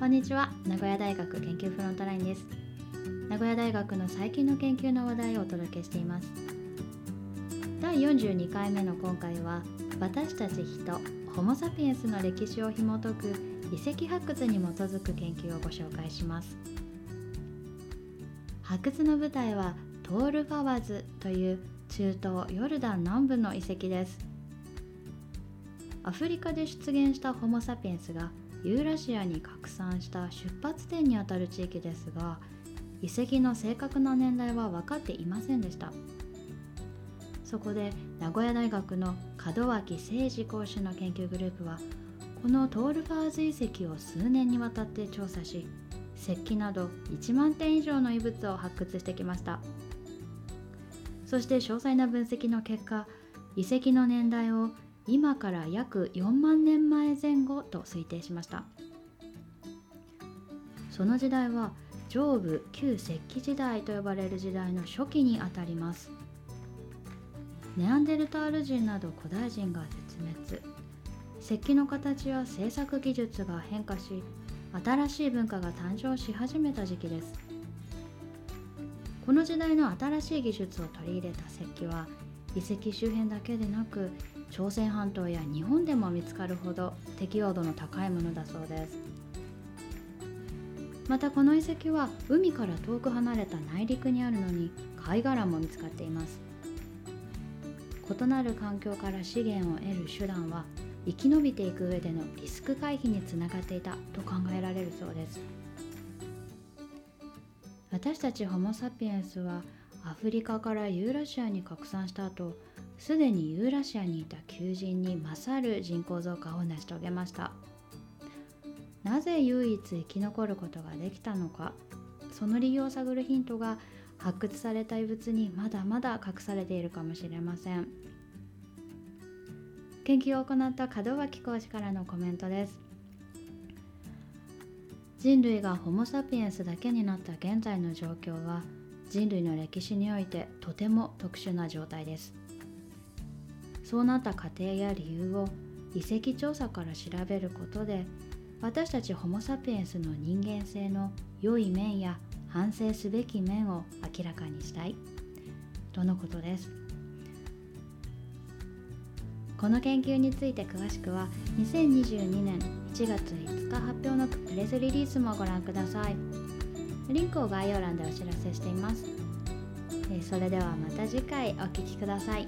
こんにちは。名古屋大学研究フロントラインです。名古屋大学の最近の研究の話題をお届けしています。第42回目の今回は私たち人ホモ・サピエンスの歴史を紐解く遺跡発掘に基づく研究をご紹介します。発掘の舞台はトール・ファワズという中東ヨルダン南部の遺跡です。アフリカで出現したホモ・サピエンスがユーラシアに拡散した出発点にあたる地域ですが遺跡の正確な年代は分かっていませんでした。そこで名古屋大学の門脇誠二講師の研究グループはこのトールファーズ遺跡を数年にわたって調査し石器など1万点以上の遺物を発掘してきました。そして詳細な分析の結果遺跡の年代を今から約4万年前前後と推定しました。その時代は上部旧石器時代と呼ばれる時代の初期にあたります。ネアンデルタール人など古代人が絶滅。石器の形や製作技術が変化し新しい文化が誕生し始めた時期です。この時代の新しい技術を取り入れた石器は遺跡周辺だけでなく朝鮮半島や日本でも見つかるほど適用度の高いものだそうです。またこの遺跡は海から遠く離れた内陸にあるのに貝殻も見つかっています。異なる環境から資源を得る手段は生き延びていく上でのリスク回避につながっていたと考えられるそうです。私たちホモ・サピエンスはアフリカからユーラシアに拡散した後すでにユーラシアにいた求人に勝る人口増加を成し遂げました。なぜ唯一生き残ることができたのかその理由を探るヒントが発掘された遺物にまだまだ隠されているかもしれません。研究を行った門脇講師からのコメントです。人類がホモ・サピエンスだけになった現在の状況は人類の歴史においてとても特殊な状態です。そうなった過程や理由を遺跡調査から調べることで私たちホモ・サピエンスの人間性の良い面や反省すべき面を明らかにしたい。とのことです。この研究について詳しくは2022年1月5日発表のプレスリリースもご覧ください。リンクを概要欄でお知らせしていますそれではまた次回お聴きください。